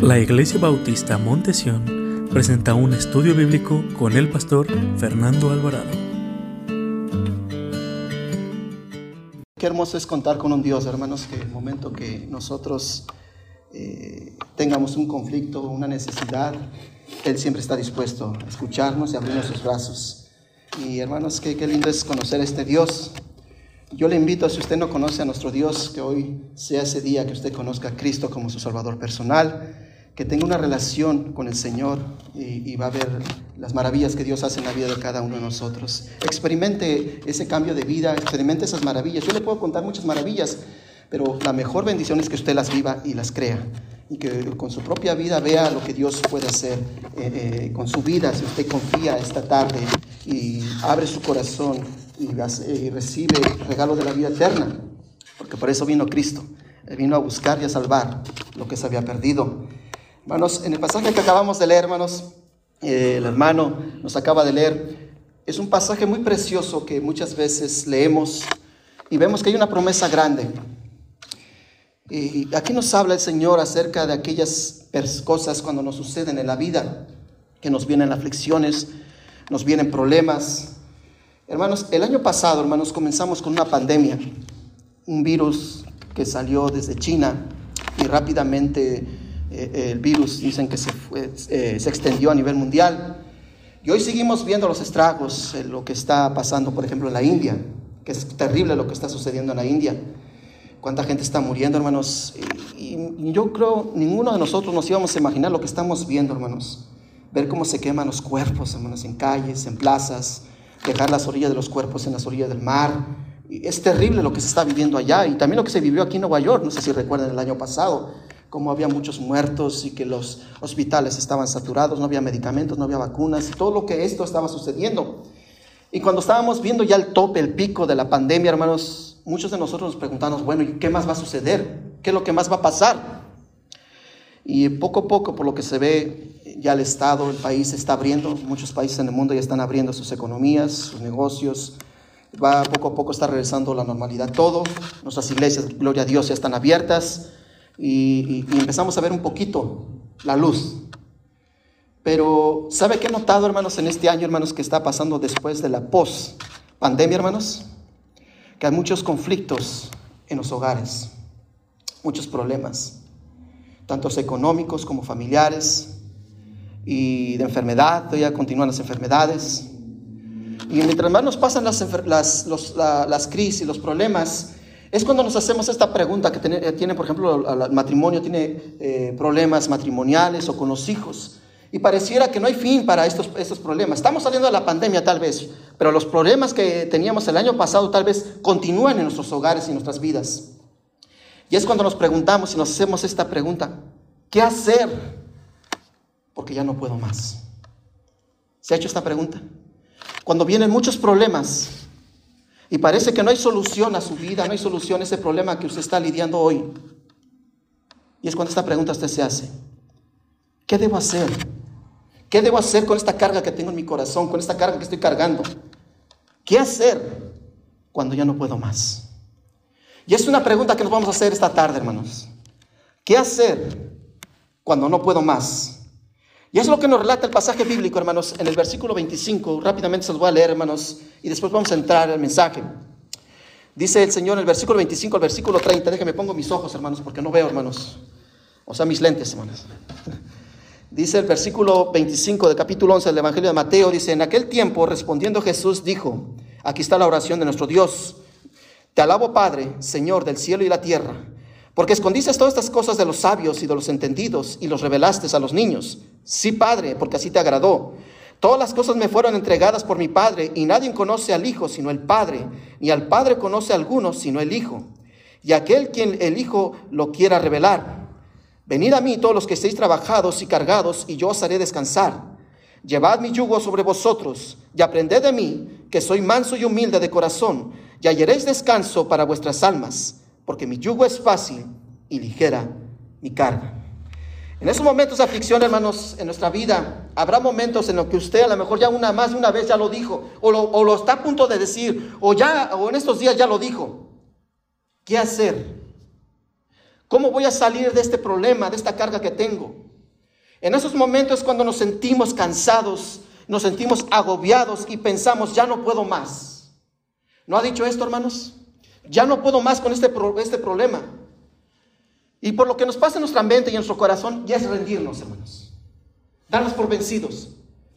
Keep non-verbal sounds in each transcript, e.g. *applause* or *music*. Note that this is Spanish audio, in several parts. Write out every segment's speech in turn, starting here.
La Iglesia Bautista Montesión presenta un estudio bíblico con el pastor Fernando Alvarado. Qué hermoso es contar con un Dios, hermanos, que el momento que nosotros eh, tengamos un conflicto, una necesidad, Él siempre está dispuesto a escucharnos y abrirnos sus brazos. Y hermanos, qué, qué lindo es conocer a este Dios. Yo le invito, si usted no conoce a nuestro Dios, que hoy sea ese día que usted conozca a Cristo como su Salvador personal, que tenga una relación con el Señor y, va a ver las maravillas que Dios hace en la vida de cada uno de nosotros. Experimente ese cambio de vida, experimente esas maravillas. Yo le puedo contar muchas maravillas, pero la mejor bendición es que usted las viva y las crea. Y que con su propia vida vea lo que Dios puede hacer eh, eh, con su vida. Si usted confía esta tarde y abre su corazón y, y recibe regalo de la vida eterna. Porque por eso vino Cristo. Vino a buscar y a salvar lo que se había perdido. Hermanos, en el pasaje que acabamos de leer, hermanos, eh, el hermano nos acaba de leer, es un pasaje muy precioso que muchas veces leemos y vemos que hay una promesa grande. Y aquí nos habla el Señor acerca de aquellas cosas cuando nos suceden en la vida, que nos vienen aflicciones, nos vienen problemas. Hermanos, el año pasado, hermanos, comenzamos con una pandemia, un virus que salió desde China y rápidamente eh, el virus dicen que se, eh, se extendió a nivel mundial. Y hoy seguimos viendo los estragos, lo que está pasando, por ejemplo, en la India, que es terrible lo que está sucediendo en la India. Cuánta gente está muriendo, hermanos. Y, y yo creo, ninguno de nosotros nos íbamos a imaginar lo que estamos viendo, hermanos. Ver cómo se queman los cuerpos, hermanos, en calles, en plazas, dejar las orillas de los cuerpos en las orillas del mar. Es terrible lo que se está viviendo allá y también lo que se vivió aquí en Nueva York. No sé si recuerdan el año pasado como había muchos muertos y que los hospitales estaban saturados, no había medicamentos, no había vacunas, todo lo que esto estaba sucediendo. Y cuando estábamos viendo ya el tope, el pico de la pandemia, hermanos, muchos de nosotros nos preguntamos, bueno, ¿y qué más va a suceder? ¿Qué es lo que más va a pasar? Y poco a poco, por lo que se ve, ya el Estado, el país está abriendo, muchos países en el mundo ya están abriendo sus economías, sus negocios, va poco a poco está regresando la normalidad todo, nuestras iglesias, gloria a Dios, ya están abiertas, y, empezamos a ver un poquito la luz. Pero, ¿sabe qué he notado, hermanos, en este año, hermanos, que está pasando después de la post-pandemia, hermanos? Que hay muchos conflictos en los hogares, muchos problemas, tanto económicos como familiares y de enfermedad, todavía continúan las enfermedades. Y mientras más nos pasan las, las, las crisis, los problemas, es cuando nos hacemos esta pregunta que tiene, por ejemplo, el matrimonio, tiene eh, problemas matrimoniales o con los hijos. Y pareciera que no hay fin para estos, estos problemas. Estamos saliendo de la pandemia tal vez, pero los problemas que teníamos el año pasado tal vez continúan en nuestros hogares y nuestras vidas. Y es cuando nos preguntamos y nos hacemos esta pregunta, ¿qué hacer? Porque ya no puedo más. ¿Se ha hecho esta pregunta? Cuando vienen muchos problemas, y parece que no hay solución a su vida, no hay solución a ese problema que usted está lidiando hoy. Y es cuando esta pregunta usted se hace. ¿Qué debo hacer? ¿Qué debo hacer con esta carga que tengo en mi corazón, con esta carga que estoy cargando? ¿Qué hacer cuando ya no puedo más? Y es una pregunta que nos vamos a hacer esta tarde, hermanos. ¿Qué hacer cuando no puedo más? Y es lo que nos relata el pasaje bíblico, hermanos, en el versículo 25. Rápidamente se los voy a leer, hermanos, y después vamos a entrar al mensaje. Dice el Señor en el versículo 25 al versículo 30. Déjenme pongo mis ojos, hermanos, porque no veo, hermanos. O sea, mis lentes, hermanos. *laughs* Dice el versículo 25 del capítulo 11 del Evangelio de Mateo, dice, en aquel tiempo respondiendo Jesús dijo, aquí está la oración de nuestro Dios, te alabo Padre, Señor del cielo y la tierra, porque escondiste todas estas cosas de los sabios y de los entendidos y los revelaste a los niños. Sí, Padre, porque así te agradó. Todas las cosas me fueron entregadas por mi Padre, y nadie conoce al Hijo sino el Padre, ni al Padre conoce a alguno sino el Hijo, y aquel quien el Hijo lo quiera revelar. Venid a mí todos los que estéis trabajados y cargados, y yo os haré descansar. Llevad mi yugo sobre vosotros, y aprended de mí, que soy manso y humilde de corazón, y hallaréis descanso para vuestras almas, porque mi yugo es fácil y ligera mi carga. En esos momentos de aflicción, hermanos, en nuestra vida, habrá momentos en los que usted a lo mejor ya una más de una vez ya lo dijo, o lo, está a punto de decir, o ya, o en estos días ya lo dijo. ¿Qué hacer? ¿Cómo voy a salir de este problema, de esta carga que tengo? En esos momentos cuando nos sentimos cansados, nos sentimos agobiados y pensamos, ya no puedo más. ¿No ha dicho esto, hermanos? Ya no puedo más con este, este problema. Y por lo que nos pasa en nuestra mente y en nuestro corazón, ya es rendirnos, hermanos. Darnos por vencidos.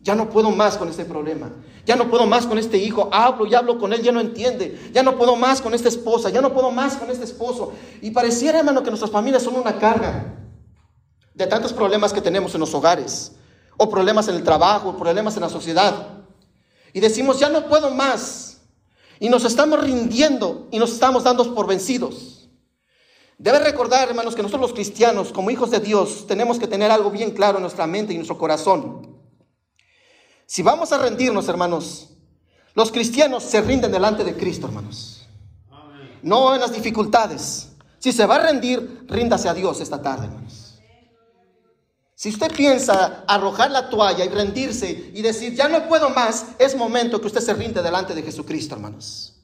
Ya no puedo más con este problema. Ya no puedo más con este hijo. Hablo y hablo con él, ya no entiende. Ya no puedo más con esta esposa. Ya no puedo más con este esposo. Y pareciera, hermano, que nuestras familias son una carga de tantos problemas que tenemos en los hogares. O problemas en el trabajo, problemas en la sociedad. Y decimos, ya no puedo más. Y nos estamos rindiendo y nos estamos dando por vencidos. Debe recordar, hermanos, que nosotros los cristianos, como hijos de Dios, tenemos que tener algo bien claro en nuestra mente y en nuestro corazón. Si vamos a rendirnos, hermanos, los cristianos se rinden delante de Cristo, hermanos. No en las dificultades. Si se va a rendir, ríndase a Dios esta tarde, hermanos. Si usted piensa arrojar la toalla y rendirse y decir, ya no puedo más, es momento que usted se rinde delante de Jesucristo, hermanos.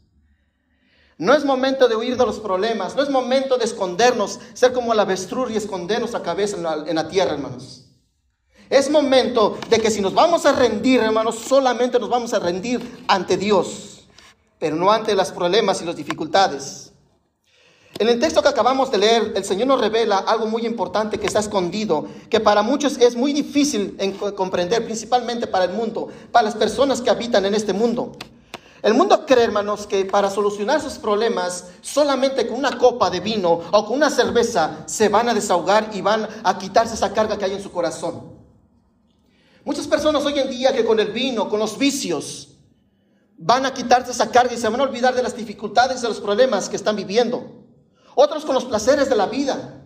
No es momento de huir de los problemas, no es momento de escondernos, ser como la avestruz y esconder nuestra cabeza en la, en la tierra, hermanos. Es momento de que si nos vamos a rendir, hermanos, solamente nos vamos a rendir ante Dios, pero no ante los problemas y las dificultades. En el texto que acabamos de leer, el Señor nos revela algo muy importante que está escondido, que para muchos es muy difícil en comprender, principalmente para el mundo, para las personas que habitan en este mundo. El mundo cree, hermanos, que para solucionar sus problemas, solamente con una copa de vino o con una cerveza se van a desahogar y van a quitarse esa carga que hay en su corazón. Muchas personas hoy en día que con el vino, con los vicios, van a quitarse esa carga y se van a olvidar de las dificultades, de los problemas que están viviendo. Otros con los placeres de la vida.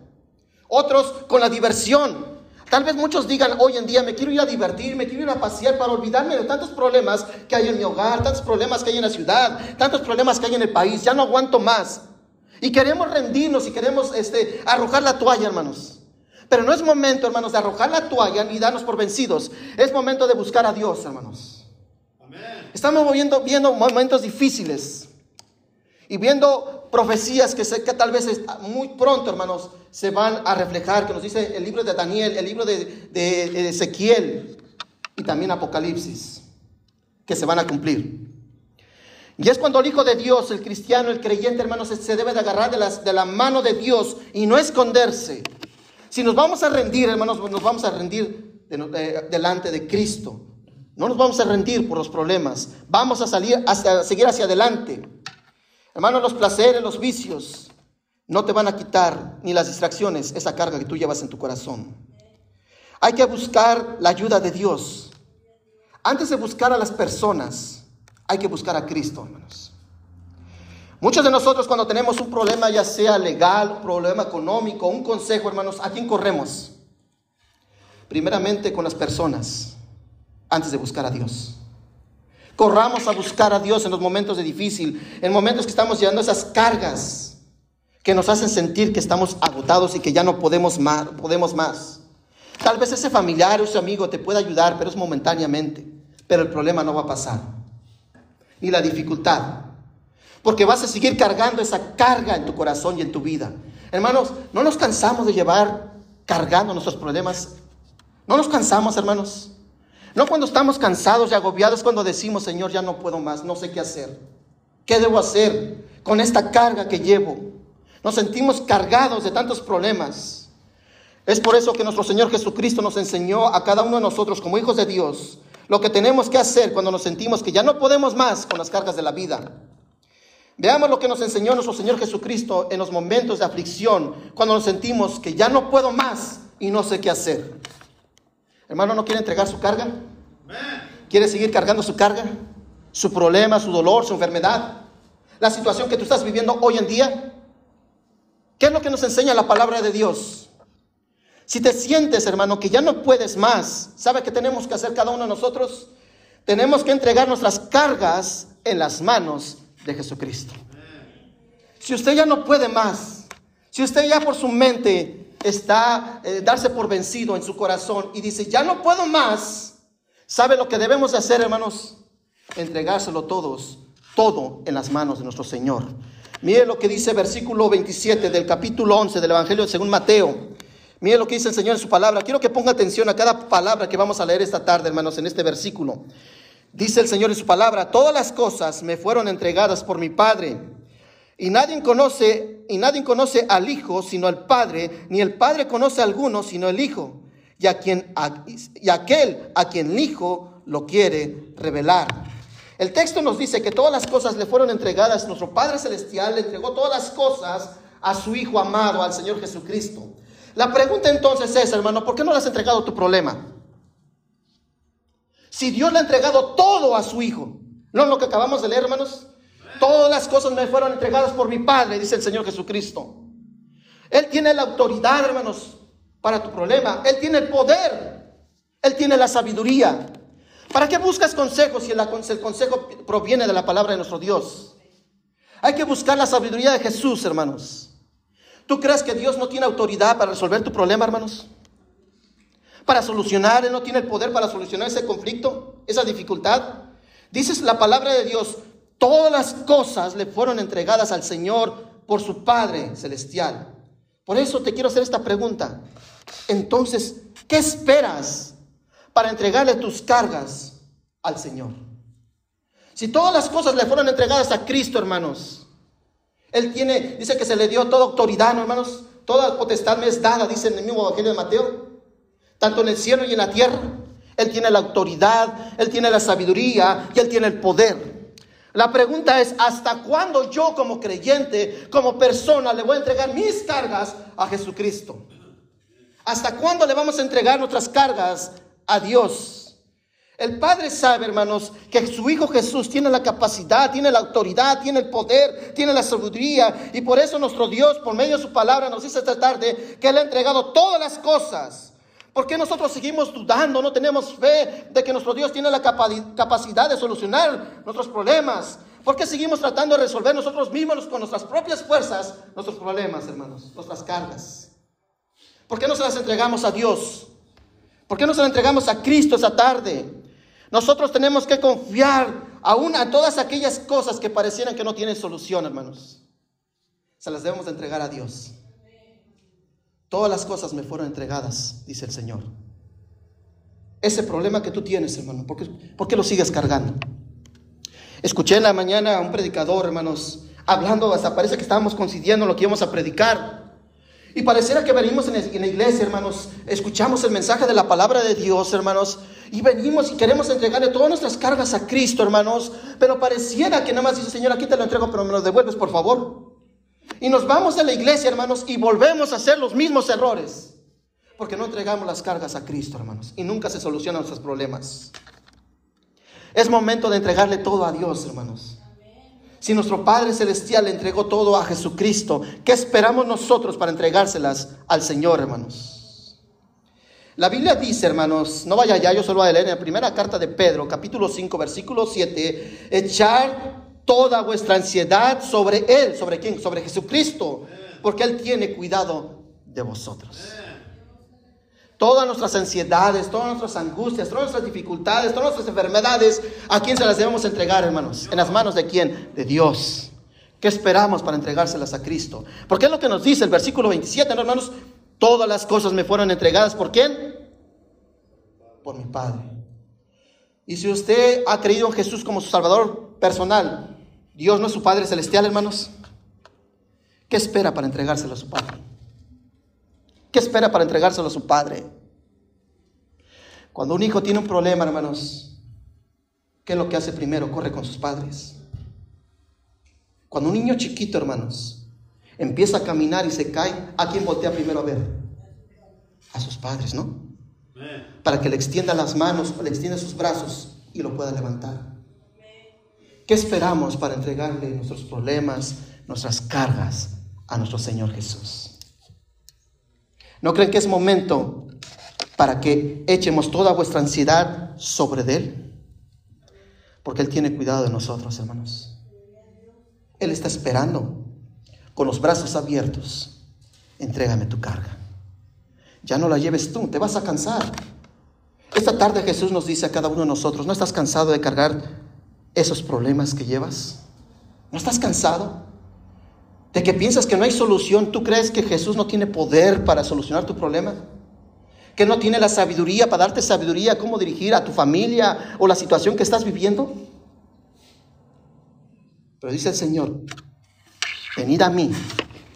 Otros con la diversión. Tal vez muchos digan hoy en día, me quiero ir a divertir, me quiero ir a pasear para olvidarme de tantos problemas que hay en mi hogar, tantos problemas que hay en la ciudad, tantos problemas que hay en el país, ya no aguanto más. Y queremos rendirnos y queremos este, arrojar la toalla, hermanos. Pero no es momento, hermanos, de arrojar la toalla ni darnos por vencidos. Es momento de buscar a Dios, hermanos. Estamos viendo, viendo momentos difíciles y viendo profecías que, tal vez muy pronto, hermanos, se van a reflejar, que nos dice el libro de Daniel, el libro de, Ezequiel y también Apocalipsis, que se van a cumplir. Y es cuando el Hijo de Dios, el cristiano, el creyente, hermanos, se debe de agarrar de, la mano de Dios y no esconderse. Si nos vamos a rendir, hermanos, nos vamos a rendir delante de Cristo. No nos vamos a rendir por los problemas. Vamos a salir hacia, seguir hacia adelante. Hermanos, los placeres, los vicios, no te van a quitar ni las distracciones, esa carga que tú llevas en tu corazón. Hay que buscar la ayuda de Dios. Antes de buscar a las personas, hay que buscar a Cristo, hermanos. Muchos de nosotros cuando tenemos un problema, ya sea legal, un problema económico, un consejo, hermanos, ¿a quién corremos? Primeramente con las personas, antes de buscar a Dios. Corramos a buscar a Dios en los momentos de difícil, en momentos que estamos llevando esas cargas que nos hacen sentir que estamos agotados y que ya no podemos más. Podemos más. Tal vez ese familiar o ese amigo te pueda ayudar, pero es momentáneamente. Pero el problema no va a pasar. Ni la dificultad. Porque vas a seguir cargando esa carga en tu corazón y en tu vida. Hermanos, no nos cansamos de llevar cargando nuestros problemas. No nos cansamos, hermanos. No cuando estamos cansados y agobiados, cuando decimos, Señor, ya no puedo más, no sé qué hacer. ¿Qué debo hacer con esta carga que llevo? Nos sentimos cargados de tantos problemas. Es por eso que nuestro Señor Jesucristo nos enseñó a cada uno de nosotros como hijos de Dios lo que tenemos que hacer cuando nos sentimos que ya no podemos más con las cargas de la vida. Veamos lo que nos enseñó nuestro Señor Jesucristo en los momentos de aflicción, cuando nos sentimos que ya no puedo más y no sé qué hacer. Hermano, ¿no quiere entregar su carga? ¿Quiere seguir cargando su carga? ¿Su problema, su dolor, su enfermedad? ¿La situación que tú estás viviendo hoy en día? ¿Qué es lo que nos enseña la palabra de Dios? Si te sientes, hermano, que ya no puedes más, ¿sabe qué tenemos que hacer cada uno de nosotros? Tenemos que entregar nuestras cargas en las manos de Jesucristo. Si usted ya no puede más, si usted ya por su mente está eh, darse por vencido en su corazón y dice, ya no puedo más, ¿sabe lo que debemos hacer, hermanos? Entregárselo todos, todo en las manos de nuestro Señor. Mire lo que dice versículo 27 del capítulo 11 del Evangelio según Mateo. Miren lo que dice el Señor en su palabra. Quiero que ponga atención a cada palabra que vamos a leer esta tarde, hermanos, en este versículo. Dice el Señor en su palabra, todas las cosas me fueron entregadas por mi Padre. Y nadie conoce, y nadie conoce al Hijo sino al Padre, ni el Padre conoce a alguno sino el Hijo, y, a quien, y aquel a quien el Hijo lo quiere revelar. El texto nos dice que todas las cosas le fueron entregadas, nuestro Padre Celestial le entregó todas las cosas a su Hijo amado, al Señor Jesucristo. La pregunta entonces es, hermano, ¿por qué no le has entregado tu problema? Si Dios le ha entregado todo a su Hijo, ¿no es lo que acabamos de leer, hermanos? Todas las cosas me fueron entregadas por mi Padre, dice el Señor Jesucristo. Él tiene la autoridad, hermanos, para tu problema. Él tiene el poder. Él tiene la sabiduría. ¿Para qué buscas consejos si el consejo proviene de la palabra de nuestro Dios? Hay que buscar la sabiduría de Jesús, hermanos. ¿Tú crees que Dios no tiene autoridad para resolver tu problema, hermanos? Para solucionar, Él no tiene el poder para solucionar ese conflicto, esa dificultad. Dices la palabra de Dios, todas las cosas le fueron entregadas al Señor por su Padre Celestial. Por eso te quiero hacer esta pregunta. Entonces, ¿qué esperas para entregarle tus cargas al Señor? Si todas las cosas le fueron entregadas a Cristo, hermanos, él tiene, dice que se le dio toda autoridad, ¿no, hermanos? Toda potestad me es dada, dice en el mismo Evangelio de Mateo, tanto en el cielo y en la tierra. Él tiene la autoridad, Él tiene la sabiduría y Él tiene el poder. La pregunta es, ¿hasta cuándo yo como creyente, como persona, le voy a entregar mis cargas a Jesucristo? ¿Hasta cuándo le vamos a entregar nuestras cargas a Dios? El Padre sabe, hermanos, que su Hijo Jesús tiene la capacidad, tiene la autoridad, tiene el poder, tiene la sabiduría. Y por eso nuestro Dios, por medio de su palabra, nos dice esta tarde que Él ha entregado todas las cosas. ¿Por qué nosotros seguimos dudando? No tenemos fe de que nuestro Dios tiene la capacidad de solucionar nuestros problemas. ¿Por qué seguimos tratando de resolver nosotros mismos con nuestras propias fuerzas nuestros problemas, hermanos, nuestras cargas? ¿Por qué no se las entregamos a Dios? ¿Por qué no se las entregamos a Cristo esa tarde? Nosotros tenemos que confiar aún a todas aquellas cosas que parecieran que no tienen solución, hermanos. Se las debemos entregar a Dios. Todas las cosas me fueron entregadas, dice el Señor. Ese problema que tú tienes, hermano, ¿por qué, ¿por qué lo sigues cargando? Escuché en la mañana a un predicador, hermanos, hablando, hasta parece que estábamos coincidiendo lo que íbamos a predicar. Y pareciera que venimos en la iglesia, hermanos, escuchamos el mensaje de la palabra de Dios, hermanos, y venimos y queremos entregarle todas nuestras cargas a Cristo, hermanos, pero pareciera que nada más dice, Señor, aquí te lo entrego, pero me lo devuelves, por favor. Y nos vamos a la iglesia, hermanos, y volvemos a hacer los mismos errores, porque no entregamos las cargas a Cristo, hermanos, y nunca se solucionan nuestros problemas. Es momento de entregarle todo a Dios, hermanos. Si nuestro Padre Celestial le entregó todo a Jesucristo, ¿qué esperamos nosotros para entregárselas al Señor, hermanos? La Biblia dice, hermanos, no vaya allá, yo solo voy a leer en la primera carta de Pedro, capítulo 5, versículo 7, echar toda vuestra ansiedad sobre Él, ¿sobre quién? Sobre Jesucristo, porque Él tiene cuidado de vosotros. Todas nuestras ansiedades, todas nuestras angustias, todas nuestras dificultades, todas nuestras enfermedades, ¿a quién se las debemos entregar, hermanos? ¿En las manos de quién? De Dios. ¿Qué esperamos para entregárselas a Cristo? Porque es lo que nos dice el versículo 27, hermanos? Todas las cosas me fueron entregadas por quién? Por mi Padre. Y si usted ha creído en Jesús como su Salvador personal, Dios no es su Padre celestial, hermanos. ¿Qué espera para entregárselo a su Padre? ¿Qué espera para entregárselo a su padre? Cuando un hijo tiene un problema, hermanos, ¿qué es lo que hace primero? Corre con sus padres. Cuando un niño chiquito, hermanos, empieza a caminar y se cae, ¿a quién voltea primero a ver? A sus padres, ¿no? Para que le extienda las manos, le extienda sus brazos y lo pueda levantar. ¿Qué esperamos para entregarle nuestros problemas, nuestras cargas a nuestro Señor Jesús? ¿No creen que es momento para que echemos toda vuestra ansiedad sobre Él? Porque Él tiene cuidado de nosotros, hermanos. Él está esperando con los brazos abiertos. Entrégame tu carga. Ya no la lleves tú, te vas a cansar. Esta tarde Jesús nos dice a cada uno de nosotros, ¿no estás cansado de cargar esos problemas que llevas? ¿No estás cansado? De que piensas que no hay solución, ¿tú crees que Jesús no tiene poder para solucionar tu problema? ¿Que no tiene la sabiduría para darte sabiduría cómo dirigir a tu familia o la situación que estás viviendo? Pero dice el Señor, venid a mí,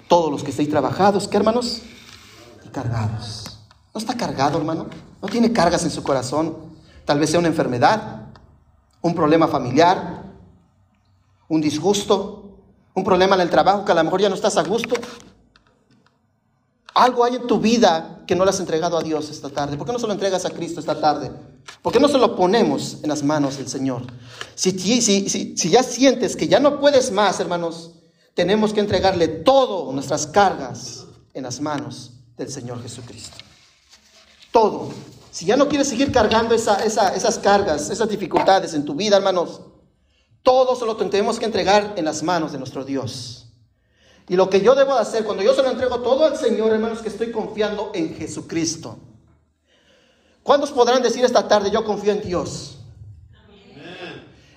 todos los que estéis trabajados, ¿qué hermanos? Y cargados. ¿No está cargado, hermano? ¿No tiene cargas en su corazón? Tal vez sea una enfermedad, un problema familiar, un disgusto, un problema en el trabajo que a lo mejor ya no estás a gusto. Algo hay en tu vida que no le has entregado a Dios esta tarde. ¿Por qué no se lo entregas a Cristo esta tarde? ¿Por qué no se lo ponemos en las manos del Señor? Si, si, si, ya sientes que ya no puedes más, hermanos, tenemos que entregarle todo nuestras cargas en las manos del Señor Jesucristo. Todo. Si ya no quieres seguir cargando esas cargas, esas dificultades en tu vida, hermanos, todo se lo tenemos que entregar en las manos de nuestro Dios. Y lo que yo debo hacer, cuando yo se lo entrego todo al Señor, hermanos, que estoy confiando en Jesucristo. ¿Cuántos podrán decir esta tarde, yo confío en Dios?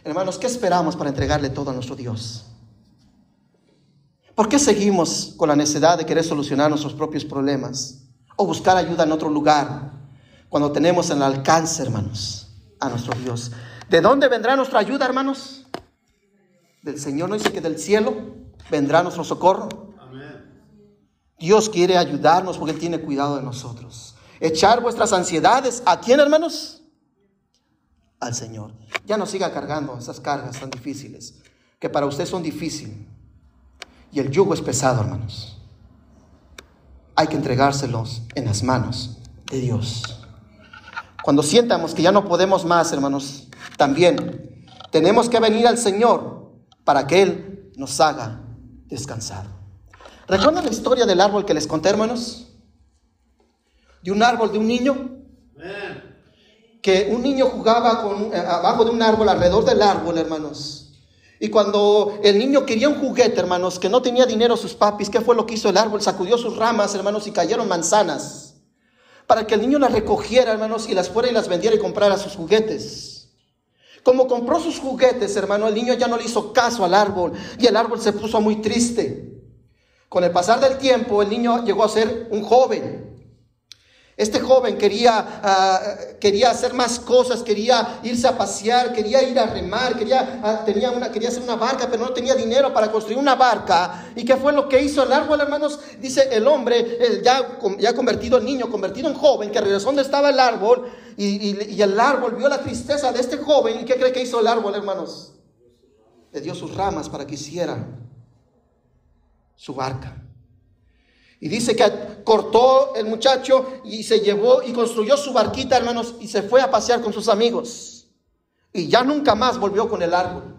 Hermanos, ¿qué esperamos para entregarle todo a nuestro Dios? ¿Por qué seguimos con la necesidad de querer solucionar nuestros propios problemas o buscar ayuda en otro lugar cuando tenemos en el alcance, hermanos, a nuestro Dios? ¿De dónde vendrá nuestra ayuda, hermanos? Del Señor, no dice que del cielo vendrá nuestro socorro. Dios quiere ayudarnos porque Él tiene cuidado de nosotros. Echar vuestras ansiedades a quién, hermanos? Al Señor. Ya no siga cargando esas cargas tan difíciles, que para usted son difíciles. Y el yugo es pesado, hermanos. Hay que entregárselos en las manos de Dios. Cuando sientamos que ya no podemos más, hermanos, también tenemos que venir al Señor para que Él nos haga descansar. ¿Recuerdan la historia del árbol que les conté, hermanos? De un árbol, de un niño. Que un niño jugaba con, eh, abajo de un árbol, alrededor del árbol, hermanos. Y cuando el niño quería un juguete, hermanos, que no tenía dinero sus papis, ¿qué fue lo que hizo el árbol? Sacudió sus ramas, hermanos, y cayeron manzanas. Para que el niño las recogiera, hermanos, y las fuera y las vendiera y comprara sus juguetes. Como compró sus juguetes, hermano, el niño ya no le hizo caso al árbol y el árbol se puso muy triste. Con el pasar del tiempo, el niño llegó a ser un joven. Este joven quería, ah, quería hacer más cosas, quería irse a pasear, quería ir a remar, quería, ah, tenía quería hacer una barca, pero no tenía dinero para construir una barca. ¿Y qué fue lo que hizo el árbol, hermanos? Dice el hombre, ya, ya convertido en niño, convertido en joven, que regresó donde estaba el árbol, y, y el árbol vio la tristeza de este joven. ¿Y qué cree que hizo el árbol, hermanos? Le dio sus ramas para que hiciera su barca. Y dice que cortó el muchacho y se llevó y construyó su barquita, hermanos, y se fue a pasear con sus amigos. Y ya nunca más volvió con el árbol.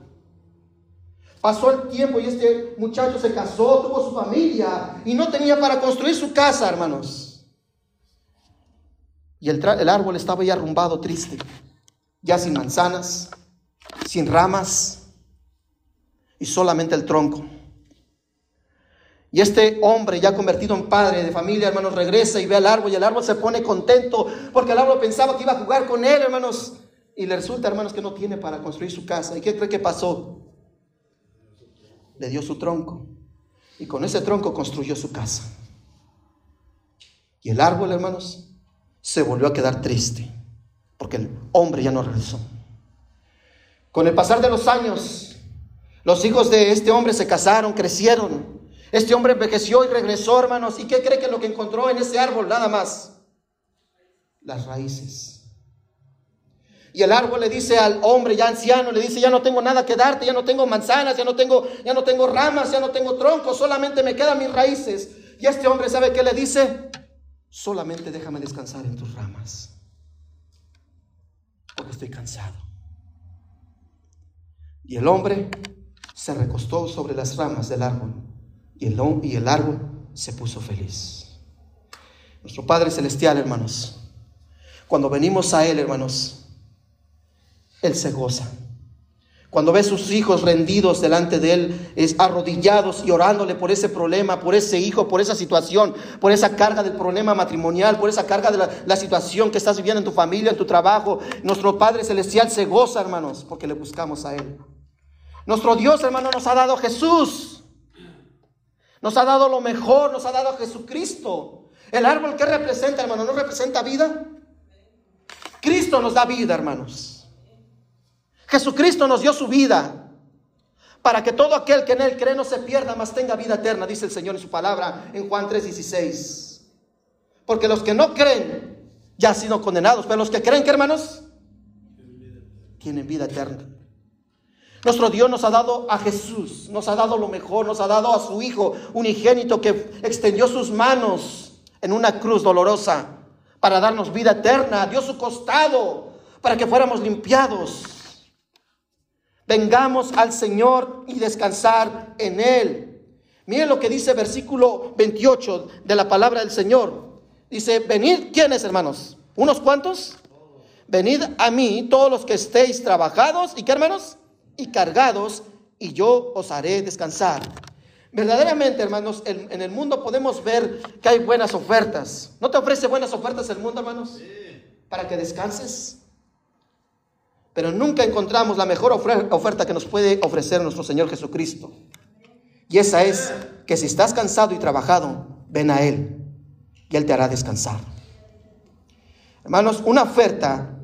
Pasó el tiempo y este muchacho se casó, tuvo su familia y no tenía para construir su casa, hermanos. Y el, el árbol estaba ya arrumbado, triste, ya sin manzanas, sin ramas y solamente el tronco. Y este hombre ya convertido en padre de familia, hermanos, regresa y ve al árbol y el árbol se pone contento porque el árbol pensaba que iba a jugar con él, hermanos. Y le resulta, hermanos, que no tiene para construir su casa. ¿Y qué cree que pasó? Le dio su tronco. Y con ese tronco construyó su casa. Y el árbol, hermanos, se volvió a quedar triste porque el hombre ya no regresó. Con el pasar de los años, los hijos de este hombre se casaron, crecieron. Este hombre envejeció y regresó, hermanos. ¿Y qué cree que lo que encontró en ese árbol? Nada más. Las raíces. Y el árbol le dice al hombre ya anciano, le dice, ya no tengo nada que darte, ya no tengo manzanas, ya no tengo, ya no tengo ramas, ya no tengo troncos, solamente me quedan mis raíces. Y este hombre sabe qué le dice, solamente déjame descansar en tus ramas, porque estoy cansado. Y el hombre se recostó sobre las ramas del árbol y el, y el árbol se puso feliz. Nuestro Padre Celestial, hermanos, cuando venimos a Él, hermanos, Él se goza. Cuando ve sus hijos rendidos delante de Él, es arrodillados y orándole por ese problema, por ese hijo, por esa situación, por esa carga del problema matrimonial, por esa carga de la, la situación que estás viviendo en tu familia, en tu trabajo. Nuestro Padre Celestial se goza, hermanos, porque le buscamos a Él. Nuestro Dios, hermano, nos ha dado Jesús Nos ha dado lo mejor, nos ha dado a Jesucristo. El árbol que representa, hermano, no representa vida. Cristo nos da vida, hermanos. Jesucristo nos dio su vida para que todo aquel que en él cree no se pierda, mas tenga vida eterna, dice el Señor en su palabra en Juan 3:16. Porque los que no creen ya han sido condenados, pero los que creen que hermanos tienen vida eterna. Nuestro Dios nos ha dado a Jesús, nos ha dado lo mejor, nos ha dado a su Hijo unigénito que extendió sus manos en una cruz dolorosa para darnos vida eterna, dio su costado para que fuéramos limpiados. Vengamos al Señor y descansar en Él. Miren lo que dice versículo 28 de la palabra del Señor. Dice, venid, ¿quiénes hermanos? ¿Unos cuantos? Venid a mí todos los que estéis trabajados y qué hermanos? Y cargados y yo os haré descansar. Verdaderamente, hermanos, en, el mundo podemos ver que hay buenas ofertas. ¿No te ofrece buenas ofertas el mundo, hermanos? Para que descanses. Pero nunca encontramos la mejor oferta que nos puede ofrecer nuestro Señor Jesucristo. Y esa es que si estás cansado y trabajado, ven a Él y Él te hará descansar. Hermanos, una oferta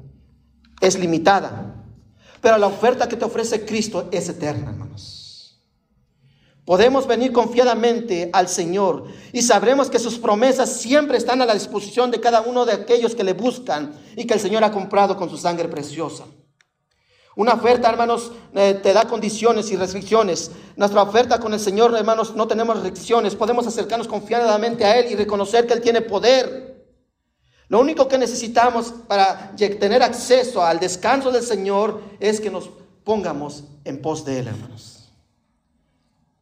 es limitada, pero la oferta que te ofrece Cristo es eterna, hermanos. Podemos venir confiadamente al Señor y sabremos que sus promesas siempre están a la disposición de cada uno de aquellos que le buscan y que el Señor ha comprado con su sangre preciosa. Una oferta, hermanos, eh, te da condiciones y restricciones. Nuestra oferta con el Señor, hermanos, no tenemos restricciones. Podemos acercarnos confiadamente a Él y reconocer que Él tiene poder. Lo único que necesitamos para tener acceso al descanso del Señor es que nos pongamos en pos de Él, hermanos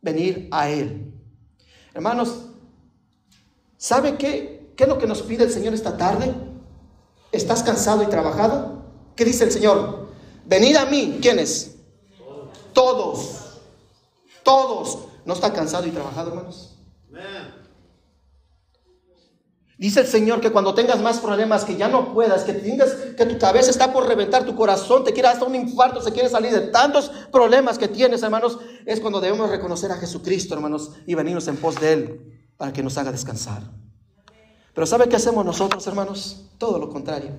venir a Él. Hermanos, ¿sabe qué? ¿Qué es lo que nos pide el Señor esta tarde? ¿Estás cansado y trabajado? ¿Qué dice el Señor? Venid a mí. ¿Quiénes? Todos. Todos. ¿No está cansado y trabajado, hermanos? Dice el Señor que cuando tengas más problemas, que ya no puedas, que tengas, que tu cabeza está por reventar, tu corazón te quiere hasta un infarto, se quiere salir de tantos problemas que tienes, hermanos, es cuando debemos reconocer a Jesucristo, hermanos, y venirnos en pos de Él para que nos haga descansar. Pero ¿sabe qué hacemos nosotros, hermanos? Todo lo contrario.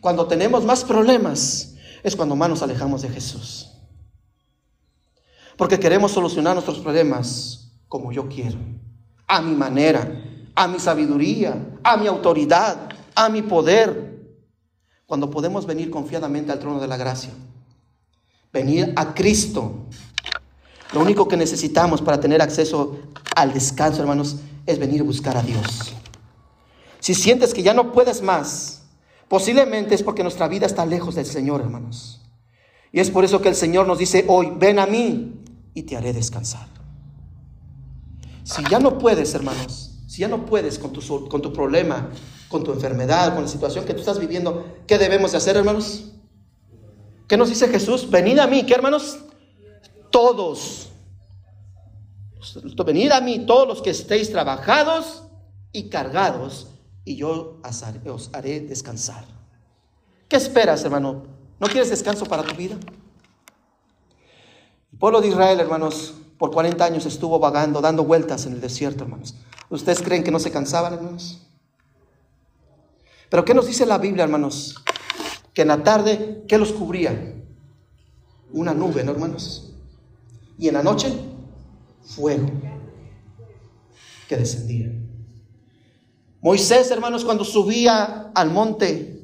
Cuando tenemos más problemas, es cuando más nos alejamos de Jesús. Porque queremos solucionar nuestros problemas como yo quiero, a mi manera a mi sabiduría, a mi autoridad, a mi poder. Cuando podemos venir confiadamente al trono de la gracia, venir a Cristo. Lo único que necesitamos para tener acceso al descanso, hermanos, es venir a buscar a Dios. Si sientes que ya no puedes más, posiblemente es porque nuestra vida está lejos del Señor, hermanos. Y es por eso que el Señor nos dice hoy, ven a mí y te haré descansar. Si ya no puedes, hermanos, si ya no puedes con tu, con tu problema, con tu enfermedad, con la situación que tú estás viviendo, ¿qué debemos de hacer, hermanos? ¿Qué nos dice Jesús? Venid a mí, ¿qué hermanos? Todos. Venid a mí, todos los que estéis trabajados y cargados, y yo os haré descansar. ¿Qué esperas, hermano? ¿No quieres descanso para tu vida? El pueblo de Israel, hermanos, por 40 años estuvo vagando, dando vueltas en el desierto, hermanos. ¿Ustedes creen que no se cansaban, hermanos? Pero ¿qué nos dice la Biblia, hermanos? Que en la tarde, ¿qué los cubría? Una nube, ¿no, hermanos? Y en la noche, fuego que descendía. Moisés, hermanos, cuando subía al monte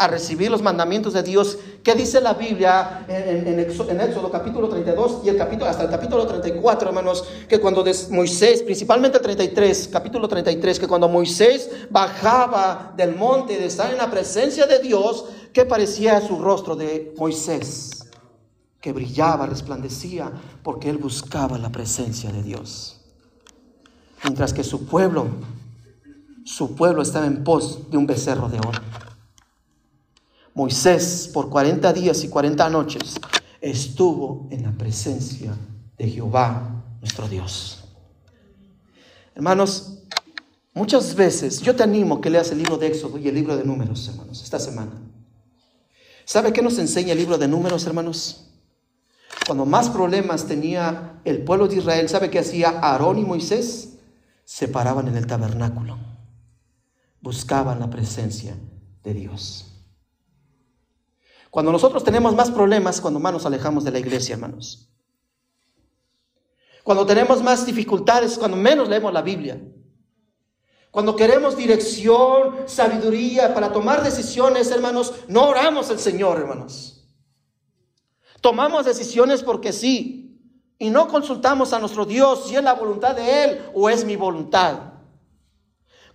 a recibir los mandamientos de Dios. ¿Qué dice la Biblia en, Éxodo capítulo 32 y el capítulo, hasta el capítulo 34, hermanos? Que cuando Moisés, principalmente el 33, capítulo 33, que cuando Moisés bajaba del monte de estar en la presencia de Dios, ¿qué parecía su rostro de Moisés? Que brillaba, resplandecía, porque él buscaba la presencia de Dios. Mientras que su pueblo, su pueblo estaba en pos de un becerro de oro. Moisés por 40 días y 40 noches estuvo en la presencia de Jehová, nuestro Dios. Hermanos, muchas veces yo te animo que leas el libro de Éxodo y el libro de Números, hermanos, esta semana. ¿Sabe qué nos enseña el libro de Números, hermanos? Cuando más problemas tenía el pueblo de Israel, ¿sabe qué hacía Aarón y Moisés? Se paraban en el tabernáculo. Buscaban la presencia de Dios. Cuando nosotros tenemos más problemas, cuando más nos alejamos de la iglesia, hermanos. Cuando tenemos más dificultades, cuando menos leemos la Biblia. Cuando queremos dirección, sabiduría para tomar decisiones, hermanos, no oramos al Señor, hermanos. Tomamos decisiones porque sí. Y no consultamos a nuestro Dios si es la voluntad de Él o es mi voluntad.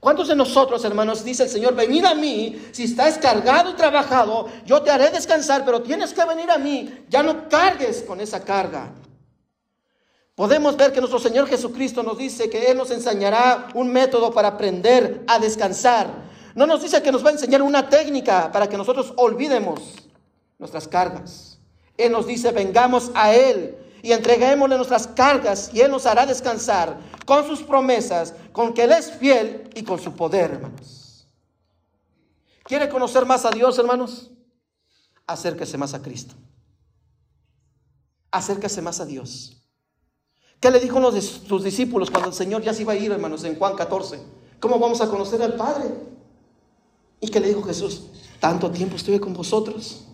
¿Cuántos de nosotros, hermanos, dice el Señor, venid a mí, si estás cargado y trabajado, yo te haré descansar, pero tienes que venir a mí, ya no cargues con esa carga. Podemos ver que nuestro Señor Jesucristo nos dice que Él nos enseñará un método para aprender a descansar. No nos dice que nos va a enseñar una técnica para que nosotros olvidemos nuestras cargas. Él nos dice, vengamos a Él y entreguémosle nuestras cargas y Él nos hará descansar con sus promesas, con que Él es fiel y con su poder, hermanos. ¿Quiere conocer más a Dios, hermanos? Acérquese más a Cristo. Acérquese más a Dios. ¿Qué le dijo uno de sus discípulos cuando el Señor ya se iba a ir, hermanos, en Juan 14? ¿Cómo vamos a conocer al Padre? ¿Y qué le dijo Jesús? Tanto tiempo estuve con vosotros.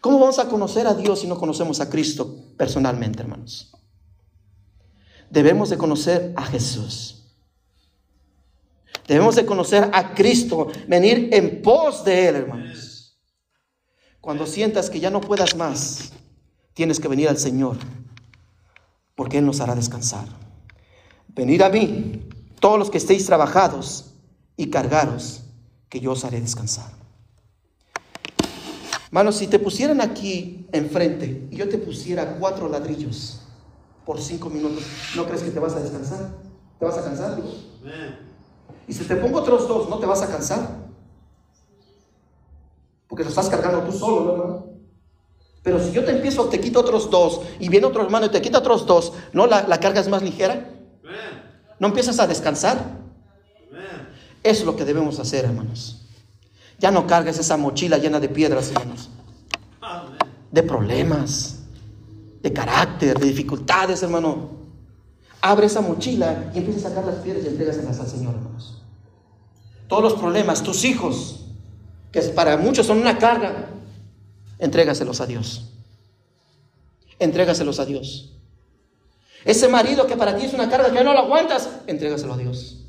¿Cómo vamos a conocer a Dios si no conocemos a Cristo personalmente, hermanos? Debemos de conocer a Jesús. Debemos de conocer a Cristo, venir en pos de Él, hermanos. Cuando sientas que ya no puedas más, tienes que venir al Señor, porque Él nos hará descansar. Venid a mí, todos los que estéis trabajados y cargados, que yo os haré descansar. Hermanos, si te pusieran aquí enfrente y yo te pusiera cuatro ladrillos por cinco minutos, ¿no crees que te vas a descansar? ¿Te vas a cansar? Y si te pongo otros dos, ¿no te vas a cansar? Porque lo estás cargando tú solo, ¿no, hermano? Pero si yo te empiezo, te quito otros dos, y viene otro hermano y te quita otros dos, ¿no? La, carga es más ligera. ¿No empiezas a descansar? Eso es lo que debemos hacer, hermanos. Ya no cargues esa mochila llena de piedras, hermanos. De problemas, de carácter, de dificultades, hermano. Abre esa mochila y empieza a sacar las piedras y entrégaselas al Señor, hermanos. Todos los problemas, tus hijos, que para muchos son una carga, entrégaselos a Dios. Entrégaselos a Dios. Ese marido que para ti es una carga que no lo aguantas, entrégaselo a Dios.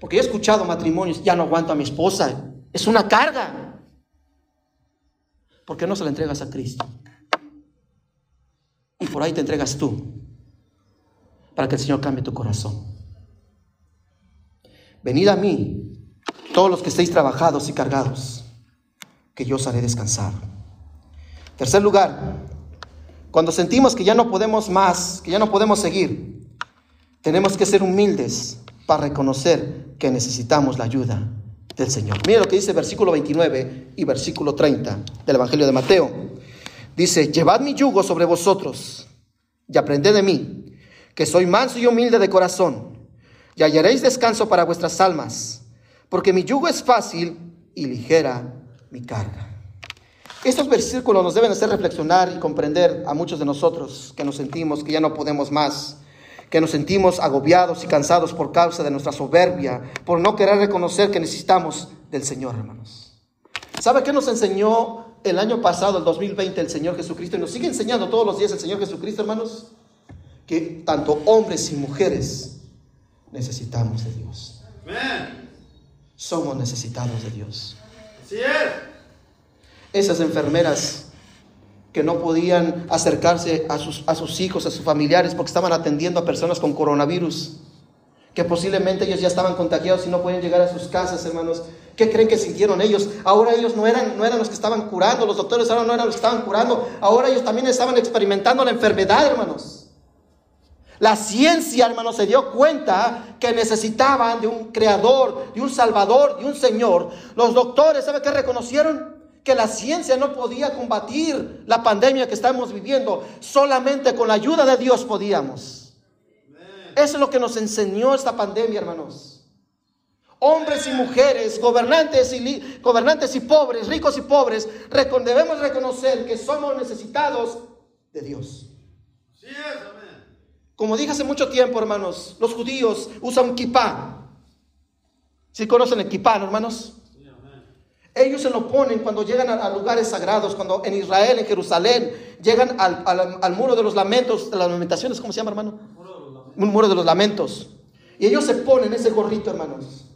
Porque yo he escuchado matrimonios, ya no aguanto a mi esposa, es una carga. ¿Por qué no se la entregas a Cristo? Y por ahí te entregas tú, para que el Señor cambie tu corazón. Venid a mí, todos los que estéis trabajados y cargados que yo os haré descansar. Tercer lugar, cuando sentimos que ya no podemos más, que ya no podemos seguir, tenemos que ser humildes para reconocer que necesitamos la ayuda del Señor. Mira lo que dice versículo 29 y versículo 30 del Evangelio de Mateo. Dice, llevad mi yugo sobre vosotros y aprended de mí, que soy manso y humilde de corazón, y hallaréis descanso para vuestras almas, porque mi yugo es fácil y ligera mi carga. Estos versículos nos deben hacer reflexionar y comprender a muchos de nosotros que nos sentimos que ya no podemos más, que nos sentimos agobiados y cansados por causa de nuestra soberbia, por no querer reconocer que necesitamos del Señor, hermanos. ¿Sabe qué nos enseñó el año pasado, el 2020, el Señor Jesucristo? Y nos sigue enseñando todos los días el Señor Jesucristo, hermanos, que tanto hombres y mujeres necesitamos de Dios. Somos necesitados de Dios. Esas enfermeras que no podían acercarse a sus, a sus hijos, a sus familiares, porque estaban atendiendo a personas con coronavirus, que posiblemente ellos ya estaban contagiados y no pueden llegar a sus casas, hermanos. ¿Qué creen que sintieron ellos? Ahora ellos no eran, no eran los que estaban curando, los doctores ahora no eran los que estaban curando, ahora ellos también estaban experimentando la enfermedad, hermanos. La ciencia, hermanos, se dio cuenta que necesitaban de un creador, de un salvador, de un señor. Los doctores, ¿sabe qué reconocieron? Que la ciencia no podía combatir la pandemia que estamos viviendo. Solamente con la ayuda de Dios podíamos. Eso es lo que nos enseñó esta pandemia, hermanos. hombres y mujeres, gobernantes y, gobernantes y pobres, ricos y pobres, debemos reconocer que somos necesitados de Dios. Como dije hace mucho tiempo, hermanos, los judíos usan kippah. ¿Sí conocen el kippah, hermanos? Ellos se lo ponen cuando llegan a, lugares sagrados, cuando en Israel, en Jerusalén, llegan al, muro de los lamentos, de las lamentaciones, ¿cómo se llama, hermano? Un muro de los lamentos. Y ellos se ponen ese gorrito, hermanos.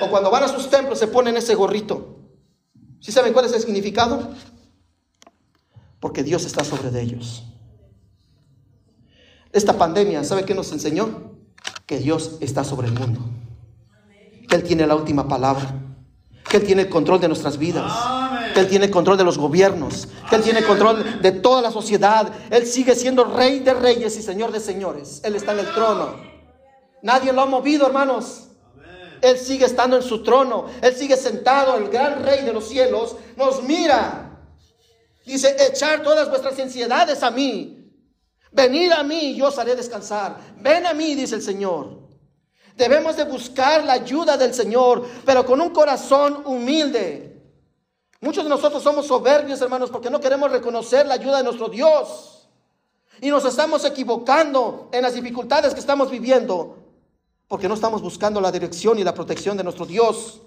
O cuando van a sus templos se ponen ese gorrito. ¿Sí saben cuál es el significado? Porque Dios está sobre de ellos. Esta pandemia, ¿sabe qué nos enseñó? Que Dios está sobre el mundo. Que Él tiene la última palabra. Que Él tiene el control de nuestras vidas. Él tiene control de los gobiernos. Que Él tiene control de toda la sociedad. Él sigue siendo rey de reyes y señor de señores. Él está en el trono. Nadie lo ha movido, hermanos. Él sigue estando en su trono. Él sigue sentado, el gran rey de los cielos. Nos mira. Dice, echar todas vuestras ansiedades a mí. Venid a mí y yo os haré descansar. Ven a mí, dice el Señor. Debemos de buscar la ayuda del Señor, pero con un corazón humilde. Muchos de nosotros somos soberbios, hermanos, porque no queremos reconocer la ayuda de nuestro Dios. Y nos estamos equivocando en las dificultades que estamos viviendo porque no estamos buscando la dirección y la protección de nuestro Dios.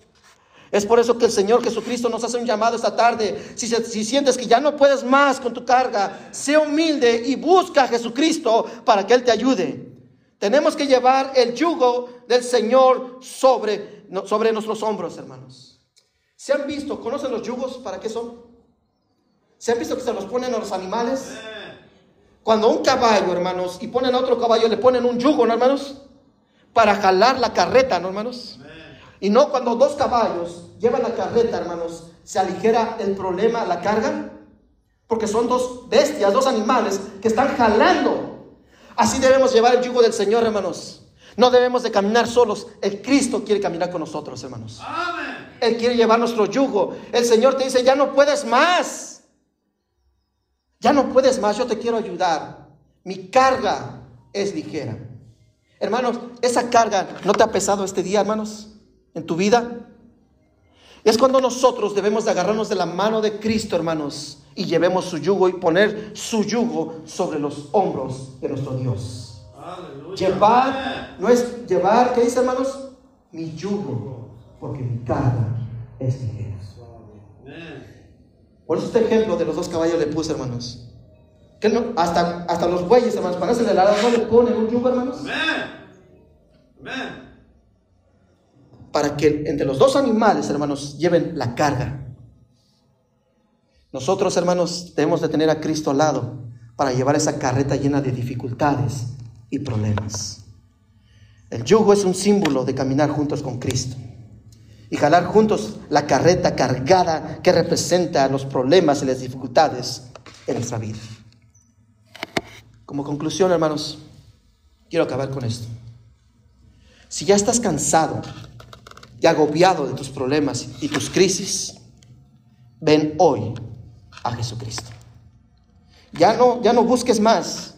Es por eso que el Señor Jesucristo nos hace un llamado esta tarde. Si, si, sientes que ya no puedes más con tu carga, sé humilde y busca a Jesucristo para que Él te ayude. Tenemos que llevar el yugo del Señor sobre, sobre nuestros hombros, hermanos. ¿Se han visto, conocen los yugos? ¿Para qué son? ¿Se han visto que se los ponen a los animales? Cuando un caballo, hermanos, y ponen a otro caballo, le ponen un yugo, ¿no, hermanos? para jalar la carreta, ¿no, hermanos? Y no cuando dos caballos llevan la carreta, hermanos, se aligera el problema, la carga, porque son dos bestias, dos animales que están jalando. Así debemos llevar el yugo del Señor, hermanos. No debemos de caminar solos. El Cristo quiere caminar con nosotros, hermanos. Él quiere llevar nuestro yugo. El Señor te dice, ya no puedes más. Ya no puedes más, yo te quiero ayudar. Mi carga es ligera. Hermanos, esa carga no te ha pesado este día, hermanos, en tu vida. Es cuando nosotros debemos de agarrarnos de la mano de Cristo, hermanos, y llevemos su yugo y poner su yugo sobre los hombros de nuestro Dios. Llevar, no es llevar, ¿qué dice, hermanos? Mi yugo, porque mi carga es ligera. Por eso este ejemplo de los dos caballos le puse, hermanos. Que no, hasta, hasta los bueyes, hermanos, para hacerle la no le ponen un yugo, hermanos. Para que entre los dos animales, hermanos, lleven la carga. Nosotros, hermanos, debemos de tener a Cristo al lado para llevar esa carreta llena de dificultades y problemas. El yugo es un símbolo de caminar juntos con Cristo y jalar juntos la carreta cargada que representa los problemas y las dificultades en nuestra vida. Como conclusión, hermanos, quiero acabar con esto. Si ya estás cansado y agobiado de tus problemas y tus crisis, ven hoy a Jesucristo. Ya no, ya no busques más.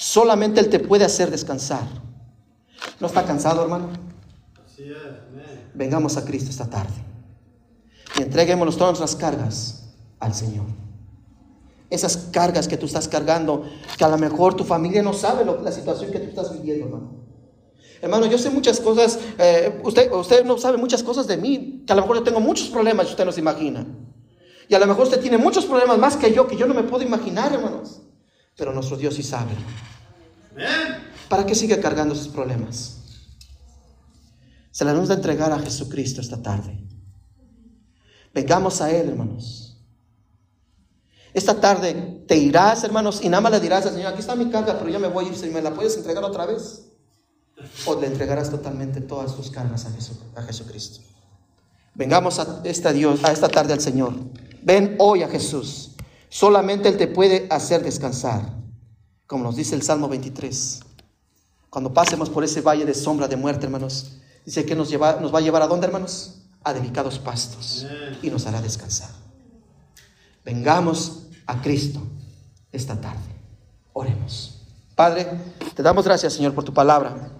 Solamente Él te puede hacer descansar. ¿No está cansado, hermano? Vengamos a Cristo esta tarde y entreguémonos todas las cargas al Señor esas cargas que tú estás cargando, que a lo mejor tu familia no sabe la situación que tú estás viviendo, hermano. Hermano, yo sé muchas cosas, eh, usted, usted no sabe muchas cosas de mí, que a lo mejor yo tengo muchos problemas y usted no se imagina. Y a lo mejor usted tiene muchos problemas más que yo, que yo no me puedo imaginar, hermanos. Pero nuestro Dios sí sabe. ¿Para qué sigue cargando esos problemas? Se la vamos a entregar a Jesucristo esta tarde. Vengamos a Él, hermanos. Esta tarde te irás, hermanos, y nada más le dirás al Señor, aquí está mi carga, pero ya me voy a ir, si me la puedes entregar otra vez. O le entregarás totalmente todas tus cargas a, Jesucristo. Vengamos a esta, Dios, a esta tarde al Señor. Ven hoy a Jesús. Solamente Él te puede hacer descansar. Como nos dice el Salmo 23. Cuando pasemos por ese valle de sombra de muerte, hermanos, dice que nos, lleva, nos va a llevar a dónde, hermanos? A delicados pastos. Y nos hará descansar. Vengamos a Cristo esta tarde. Oremos. Padre, te damos gracias, Señor, por tu palabra.